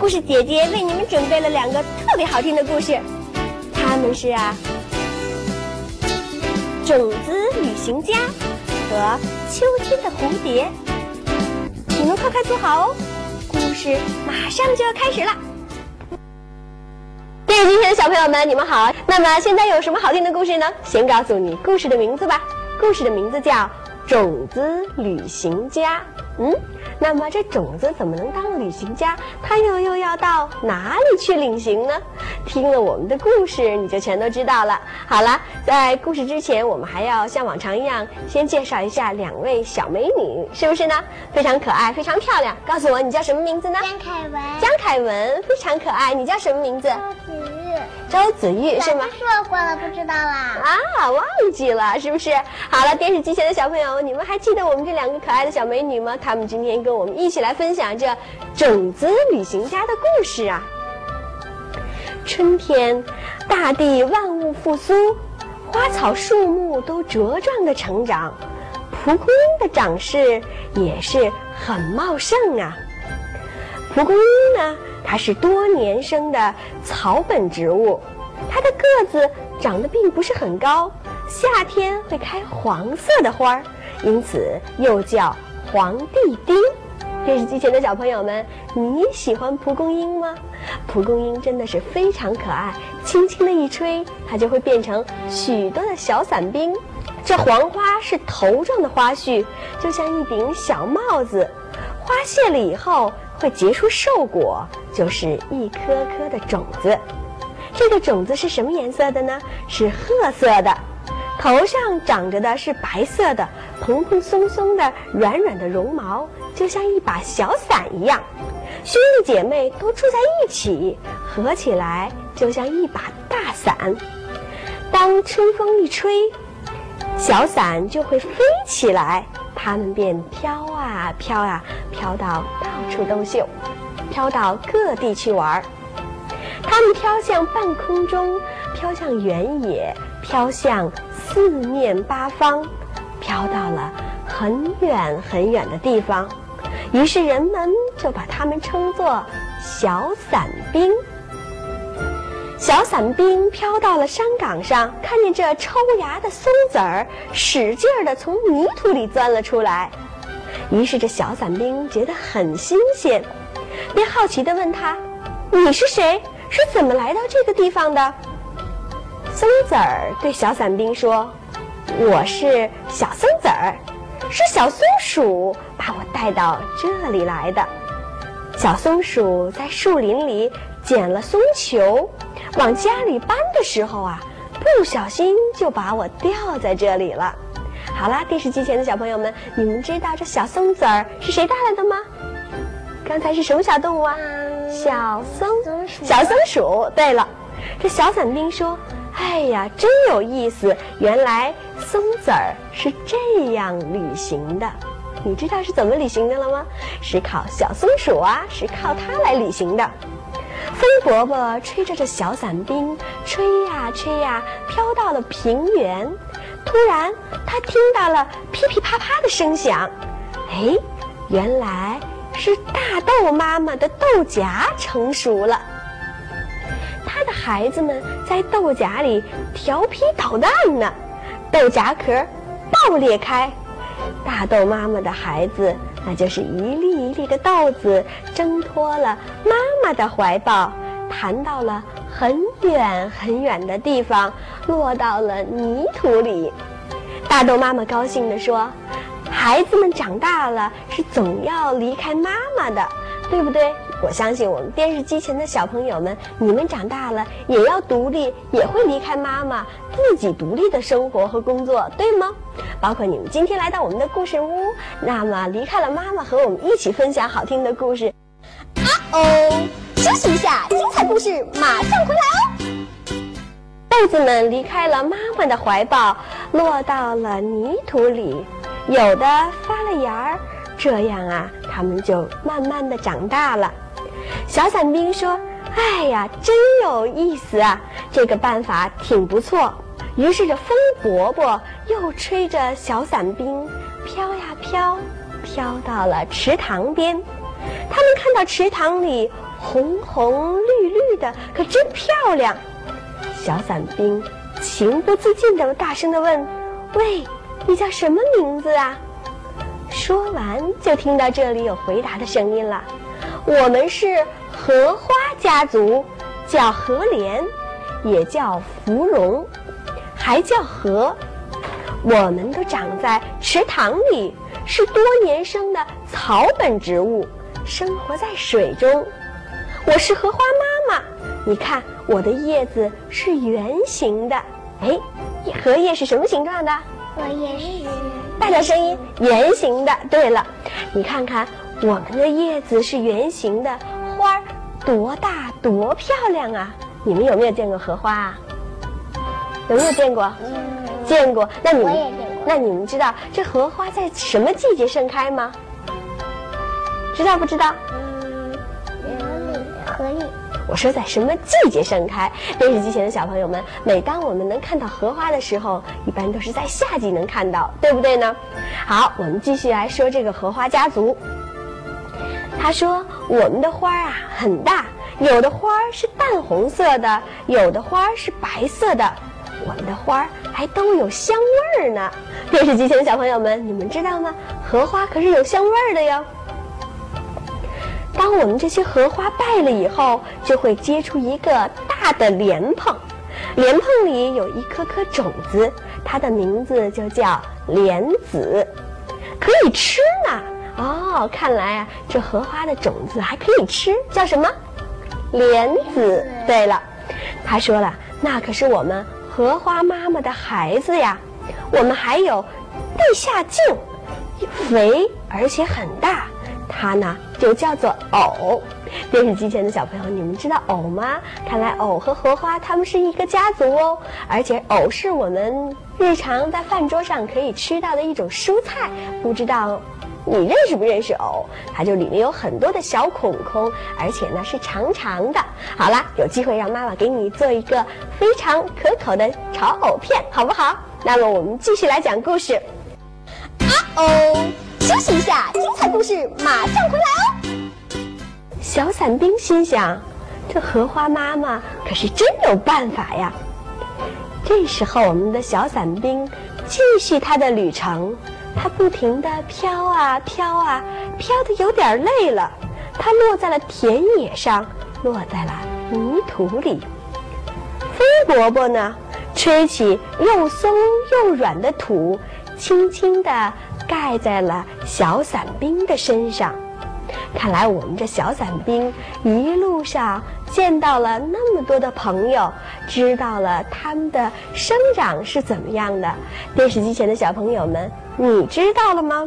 故事姐姐为你们准备了两个特别好听的故事，他们是啊，《种子旅行家》和《秋天的蝴蝶》。你们快快坐好哦，故事马上就要开始了。电视机前的小朋友们，你们好。那么现在有什么好听的故事呢？先告诉你故事的名字吧。故事的名字叫《种子旅行家》。嗯。那么这种子怎么能当旅行家？它又又要到哪里去旅行呢？听了我们的故事，你就全都知道了。好了，在故事之前，我们还要像往常一样，先介绍一下两位小美女，是不是呢？非常可爱，非常漂亮。告诉我，你叫什么名字呢？江凯文。江凯文非常可爱。你叫什么名字？周子玉。是吗？说过了，不知道啦。啊，忘记了，是不是？好了，电视机前的小朋友，你们还记得我们这两个可爱的小美女吗？她们今天跟跟我们一起来分享这种子旅行家的故事啊！春天，大地万物复苏，花草树木都茁壮的成长，蒲公英的长势也是很茂盛啊。蒲公英呢，它是多年生的草本植物，它的个子长得并不是很高，夏天会开黄色的花儿，因此又叫。黄帝丁，电视机前的小朋友们，你喜欢蒲公英吗？蒲公英真的是非常可爱，轻轻的一吹，它就会变成许多的小伞兵。这黄花是头状的花序，就像一顶小帽子。花谢了以后，会结出瘦果，就是一颗颗的种子。这个种子是什么颜色的呢？是褐色的。头上长着的是白色的、蓬蓬松松的、软软的绒毛，就像一把小伞一样。兄弟姐妹都住在一起，合起来就像一把大伞。当春风一吹，小伞就会飞起来，它们便飘啊飘啊，飘到到处都秀，飘到各地去玩儿。它们飘向半空中，飘向原野，飘向。四面八方，飘到了很远很远的地方，于是人们就把它们称作小伞兵。小伞兵飘到了山岗上，看见这抽芽的松子儿使劲儿地从泥土里钻了出来，于是这小伞兵觉得很新鲜，便好奇地问他：“你是谁？是怎么来到这个地方的？”松子儿对小伞兵说：“我是小松子儿，是小松鼠把我带到这里来的。小松鼠在树林里捡了松球，往家里搬的时候啊，不小心就把我掉在这里了。好啦，电视机前的小朋友们，你们知道这小松子儿是谁带来的吗？刚才是什么小动物啊？小松小松鼠。对了，这小伞兵说。”哎呀，真有意思！原来松子儿是这样旅行的。你知道是怎么旅行的了吗？是靠小松鼠啊，是靠它来旅行的。风伯伯吹着这小伞兵，吹呀吹呀，飘到了平原。突然，他听到了噼噼啪啪的声响。哎，原来是大豆妈妈的豆荚成熟了。他的孩子们在豆荚里调皮捣蛋呢，豆荚壳爆裂开，大豆妈妈的孩子，那就是一粒一粒的豆子，挣脱了妈妈的怀抱，弹到了很远很远的地方，落到了泥土里。大豆妈妈高兴地说：“孩子们长大了，是总要离开妈妈的，对不对？”我相信我们电视机前的小朋友们，你们长大了也要独立，也会离开妈妈，自己独立的生活和工作，对吗？包括你们今天来到我们的故事屋，那么离开了妈妈，和我们一起分享好听的故事。啊哦，休息一下，精彩故事马上回来哦。豆子们离开了妈妈的怀抱，落到了泥土里，有的发了芽儿，这样啊，它们就慢慢的长大了。小伞兵说：“哎呀，真有意思啊！这个办法挺不错。”于是这风伯伯又吹着小伞兵，飘呀飘，飘到了池塘边。他们看到池塘里红红绿绿的，可真漂亮。小伞兵情不自禁地大声地问：“喂，你叫什么名字啊？”说完，就听到这里有回答的声音了：“我们是荷花家族，叫荷莲，也叫芙蓉，还叫荷。我们都长在池塘里，是多年生的草本植物，生活在水中。我是荷花妈妈，你看我的叶子是圆形的。哎，荷叶是什么形状的？荷叶是。”大点声音，圆形的。对了，你看看我们的叶子是圆形的，花儿多大多漂亮啊！你们有没有见过荷花啊？有没有见过？嗯，见过。那你们那你们知道这荷花在什么季节盛开吗？知道不知道？嗯，河里河里。我说在什么季节盛开？电视机前的小朋友们，每当我们能看到荷花的时候，一般都是在夏季能看到，对不对呢？好，我们继续来说这个荷花家族。他说：“我们的花啊很大，有的花是淡红色的，有的花是白色的，我们的花还都有香味儿呢。”电视机前的小朋友们，你们知道吗？荷花可是有香味儿的哟。当我们这些荷花败了以后，就会结出一个大的莲蓬，莲蓬里有一颗颗种子，它的名字就叫莲子，可以吃呢。哦，看来啊，这荷花的种子还可以吃，叫什么？莲子。对了，他说了，那可是我们荷花妈妈的孩子呀。我们还有地下茎，肥而且很大。它呢就叫做藕。电视机前的小朋友，你们知道藕吗？看来藕和荷花它们是一个家族哦。而且藕是我们日常在饭桌上可以吃到的一种蔬菜。不知道你认识不认识藕？它就里面有很多的小孔孔，而且呢是长长的。好啦，有机会让妈妈给你做一个非常可口的炒藕片，好不好？那么我们继续来讲故事。啊哦。休息一下，精彩故事马上回来哦。小伞兵心想：“这荷花妈妈可是真有办法呀。”这时候，我们的小伞兵继续他的旅程，它不停地飘啊飘啊，飘得有点累了。它落在了田野上，落在了泥土里。风伯伯呢，吹起又松又软的土，轻轻地。盖在了小伞兵的身上。看来我们这小伞兵一路上见到了那么多的朋友，知道了他们的生长是怎么样的。电视机前的小朋友们，你知道了吗？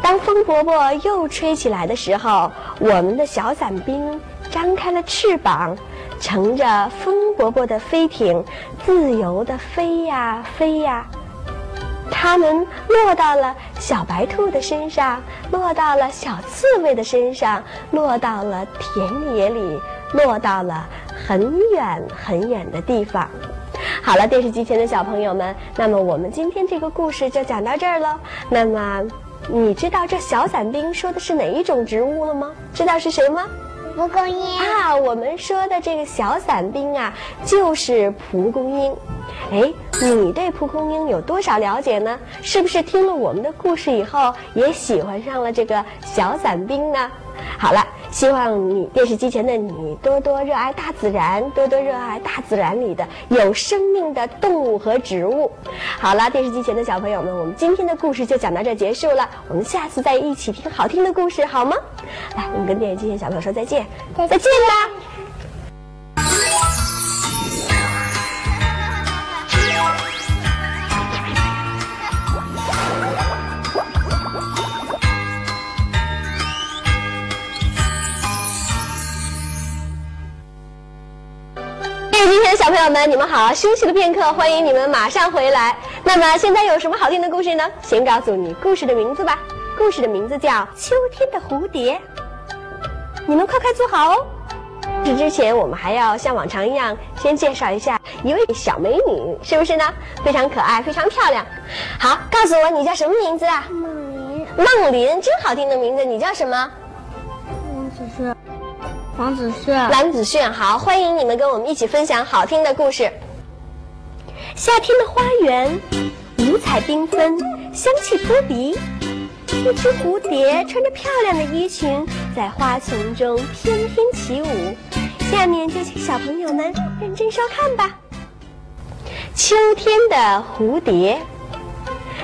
当风伯伯又吹起来的时候，我们的小伞兵张开了翅膀，乘着风伯伯的飞艇，自由地飞呀飞呀。它们落到了小白兔的身上，落到了小刺猬的身上，落到了田野里，落到了很远很远的地方。好了，电视机前的小朋友们，那么我们今天这个故事就讲到这儿了。那么，你知道这小伞兵说的是哪一种植物了吗？知道是谁吗？蒲公英啊，我们说的这个小伞兵啊，就是蒲公英。哎，你对蒲公英有多少了解呢？是不是听了我们的故事以后，也喜欢上了这个小伞兵呢？好了，希望你电视机前的你多多热爱大自然，多多热爱大自然里的有生命的动物和植物。好了，电视机前的小朋友们，我们今天的故事就讲到这结束了，我们下次再一起听好听的故事，好吗？来，我们跟电视机前小朋友说再见，再见吧。朋友们，你们好！休息了片刻，欢迎你们马上回来。那么现在有什么好听的故事呢？先告诉你故事的名字吧。故事的名字叫《秋天的蝴蝶》。你们快快坐好哦。这之前，我们还要像往常一样，先介绍一下一位小美女，是不是呢？非常可爱，非常漂亮。好，告诉我你叫什么名字啊？梦林梦林，真好听的名字。你叫什么？是王子炫。王子炫，好，欢迎你们跟我们一起分享好听的故事。夏天的花园，五彩缤纷，香气扑鼻。一只蝴蝶穿着漂亮的衣裙，在花丛中翩翩起舞。下面就请小朋友们认真收看吧。秋天的蝴蝶，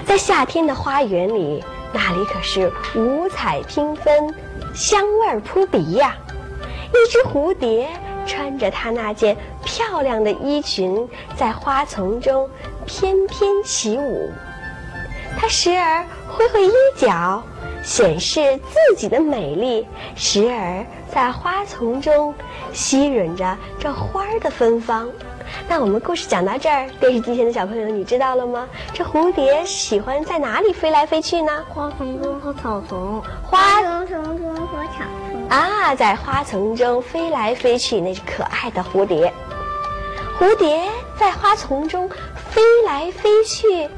在夏天的花园里，那里可是五彩缤纷，香味儿扑鼻呀。一只蝴蝶穿着它那件漂亮的衣裙，在花丛中翩翩起舞。它时而挥挥衣角，显示自己的美丽；时而在花丛中吸吮着这花儿的芬芳。那我们故事讲到这儿，电视机前的小朋友，你知道了吗？这蝴蝶喜欢在哪里飞来飞去呢？花丛中和草丛。花丛中和草丛。啊，在花丛中飞来飞去，那是可爱的蝴蝶。蝴蝶在花丛中飞来飞去，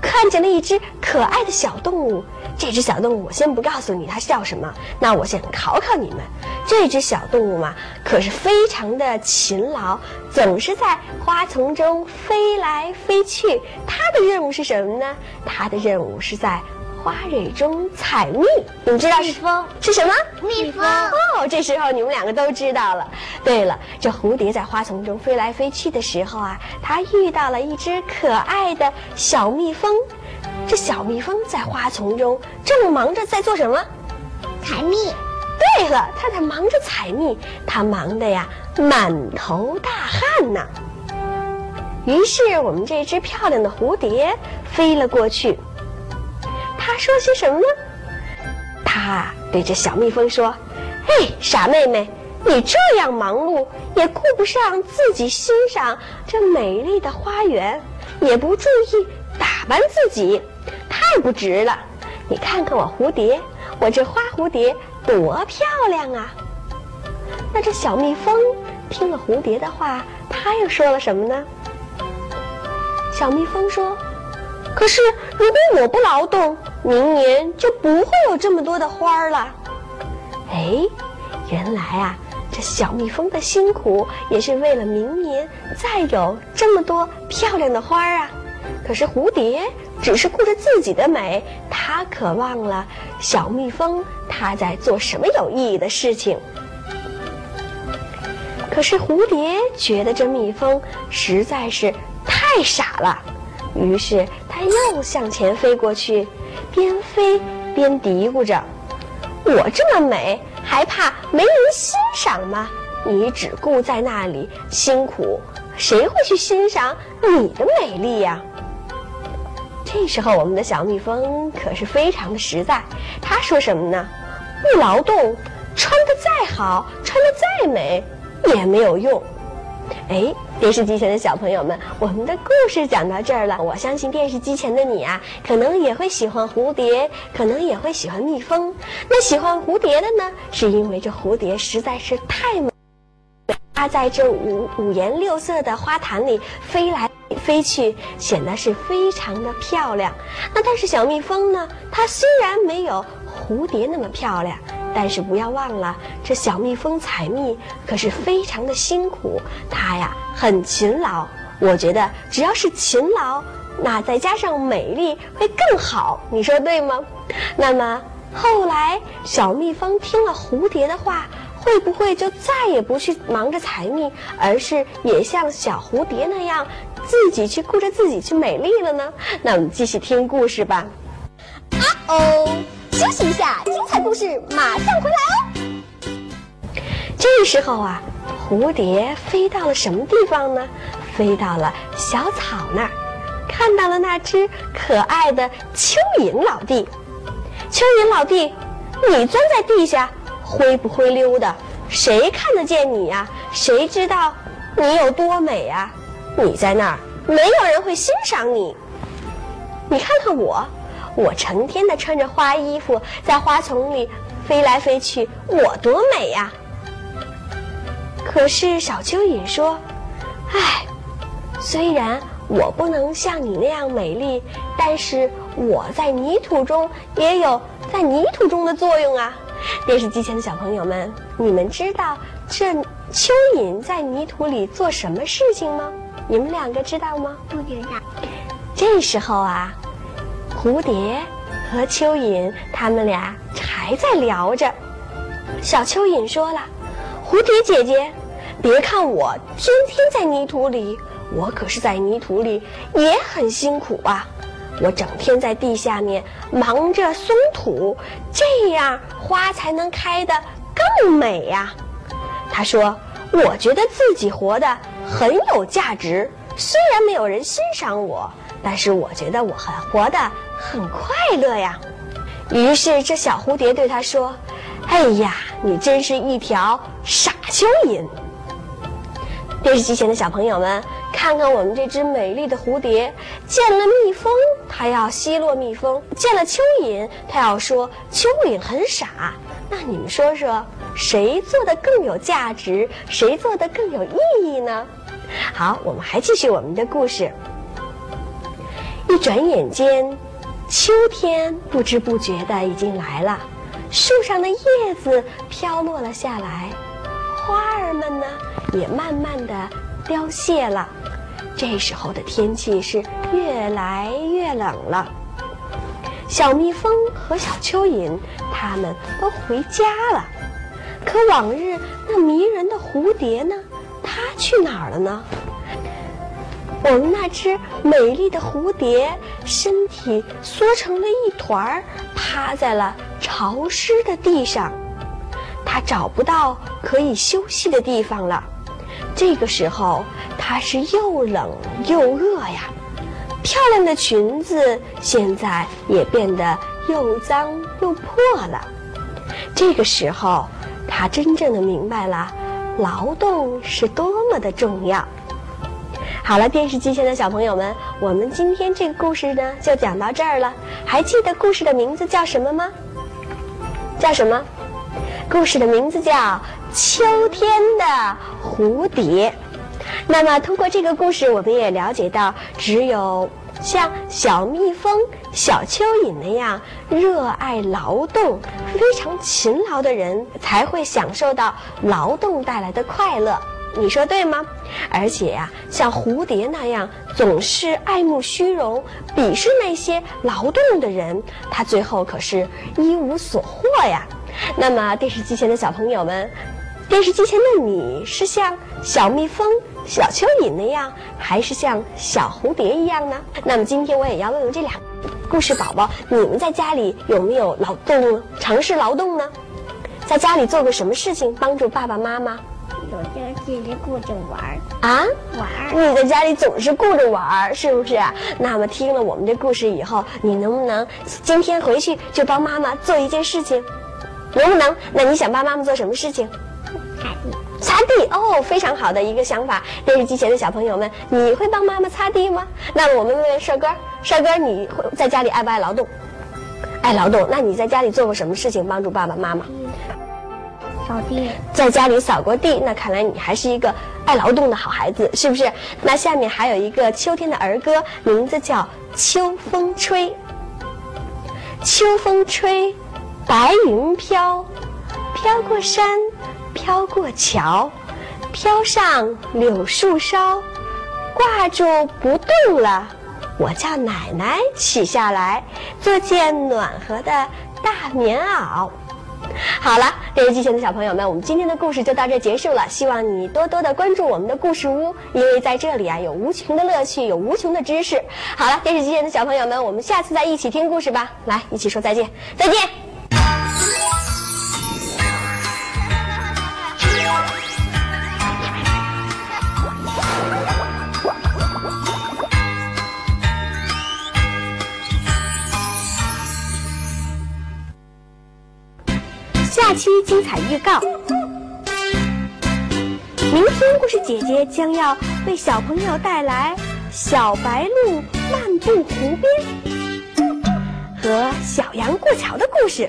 看见了一只可爱的小动物。这只小动物，我先不告诉你它叫什么。那我先考考你们，这只小动物嘛，可是非常的勤劳，总是在花丛中飞来飞去。它的任务是什么呢？它的任务是在花蕊中采蜜。你们知道是蜜蜂是什么？蜜蜂。哦，这时候你们两个都知道了。对了，这蝴蝶在花丛中飞来飞去的时候啊，它遇到了一只可爱的小蜜蜂。这小蜜蜂在花丛中正忙着在做什么？采蜜。对了，它在忙着采蜜，它忙得呀满头大汗呢。于是我们这只漂亮的蝴蝶飞了过去。它说些什么呢？它对着小蜜蜂说：“嘿，傻妹妹，你这样忙碌，也顾不上自己欣赏这美丽的花园，也不注意打扮自己，太不值了。你看看我蝴蝶，我这花蝴蝶多漂亮啊！”那这小蜜蜂听了蝴蝶的话，它又说了什么呢？小蜜蜂说：“可是如果我不劳动，明年就不会有这么多的花了。”哎，原来啊，这小蜜蜂的辛苦也是为了明年再有这么多漂亮的花啊。可是蝴蝶只是顾着自己的美，它可忘了小蜜蜂它在做什么有意义的事情。可是蝴蝶觉得这蜜蜂实在是太傻了，于是它又向前飞过去，边飞边嘀咕着：“我这么美，还怕没人欣赏吗？你只顾在那里辛苦，谁会去欣赏你的美丽呀？”这时候，我们的小蜜蜂可是非常的实在，它说什么呢？不劳动，穿得再好，穿得再美。也没有用，哎，电视机前的小朋友们，我们的故事讲到这儿了。我相信电视机前的你啊，可能也会喜欢蝴蝶，可能也会喜欢蜜蜂。那喜欢蝴蝶的呢，是因为这蝴蝶实在是太美，它在这五五颜六色的花坛里飞来飞去，显得是非常的漂亮。那但是小蜜蜂呢，它虽然没有蝴蝶那么漂亮。但是不要忘了，这小蜜蜂采蜜可是非常的辛苦，它呀很勤劳。我觉得只要是勤劳，那再加上美丽会更好，你说对吗？那么后来小蜜蜂听了蝴蝶的话，会不会就再也不去忙着采蜜，而是也像小蝴蝶那样自己去顾着自己去美丽了呢？那我们继续听故事吧。啊哦。休息一下，精彩故事马上回来哦。这时候啊，蝴蝶飞到了什么地方呢？飞到了小草那儿，看到了那只可爱的蚯蚓老弟。蚯蚓老弟，你钻在地下，灰不灰溜的，谁看得见你呀？谁知道你有多美呀？你在那儿，没有人会欣赏你。你看看我。我成天的穿着花衣服，在花丛里飞来飞去，我多美呀！可是小蚯蚓说：“唉，虽然我不能像你那样美丽，但是我在泥土中也有在泥土中的作用啊！电视机前的小朋友们，你们知道这蚯蚓在泥土里做什么事情吗？你们两个知道吗？不知道。这时候啊，蝴蝶和蚯蚓他们俩还在聊着。小蚯蚓说了：“蝴蝶姐姐，别看我天天在泥土里，我可是在泥土里也很辛苦啊。我整天在地下面忙着松土，这样花才能开得更美呀。”他说：“我觉得自己活得很有价值，虽然没有人欣赏我。”但是我觉得我很活得很快乐呀。于是这小蝴蝶对他说：“哎呀，你真是一条傻蚯蚓。”电视机前的小朋友们，看看我们这只美丽的蝴蝶，见了蜜蜂，它要奚落蜜蜂；见了蚯蚓，它要说蚯蚓很傻。那你们说说，谁做的更有价值？谁做的更有意义呢？好，我们还继续我们的故事。一转眼间，秋天不知不觉的已经来了，树上的叶子飘落了下来，花儿们呢也慢慢的凋谢了。这时候的天气是越来越冷了。小蜜蜂和小蚯蚓他们都回家了，可往日那迷人的蝴蝶呢？它去哪儿了呢？我们那只美丽的蝴蝶身体缩成了一团儿，趴在了潮湿的地上。它找不到可以休息的地方了。这个时候，她是又冷又饿呀。漂亮的裙子现在也变得又脏又破了。这个时候，她真正的明白了，劳动是多么的重要。好了，电视机前的小朋友们，我们今天这个故事呢就讲到这儿了。还记得故事的名字叫什么吗？叫什么？故事的名字叫《秋天的蝴蝶》。那么，通过这个故事，我们也了解到，只有像小蜜蜂、小蚯蚓那样热爱劳动、非常勤劳的人，才会享受到劳动带来的快乐。你说对吗？而且呀，像蝴蝶那样总是爱慕虚荣、鄙视那些劳动的人，他最后可是一无所获呀。那么，电视机前的小朋友们，电视机前的你是像小蜜蜂、小蚯蚓那样，还是像小蝴蝶一样呢？那么，今天我也要问问这俩故事宝宝：你们在家里有没有劳动、尝试劳动呢？在家里做过什么事情帮助爸爸妈妈？我在自己顾着玩儿啊，玩儿。你在家里总是顾着玩儿，是不是？那么听了我们这故事以后，你能不能今天回去就帮妈妈做一件事情？能不能？那你想帮妈妈做什么事情？擦地。擦地哦，非常好的一个想法。电视机前的小朋友们，你会帮妈妈擦地吗？那我们问问帅哥，帅哥，你会在家里爱不爱劳动？爱劳动。那你在家里做过什么事情帮助爸爸妈妈？扫地，在家里扫过地，那看来你还是一个爱劳动的好孩子，是不是？那下面还有一个秋天的儿歌，名字叫《秋风吹》。秋风吹，白云飘，飘过山，飘过桥，飘上柳树梢，挂住不动了。我叫奶奶取下来，做件暖和的大棉袄。好了，电视机前的小朋友们，我们今天的故事就到这结束了。希望你多多的关注我们的故事屋，因为在这里啊有无穷的乐趣，有无穷的知识。好了，电视机前的小朋友们，我们下次再一起听故事吧。来，一起说再见，再见。下期精彩预告：明天故事姐姐将要为小朋友带来小白鹿漫步湖边和小羊过桥的故事。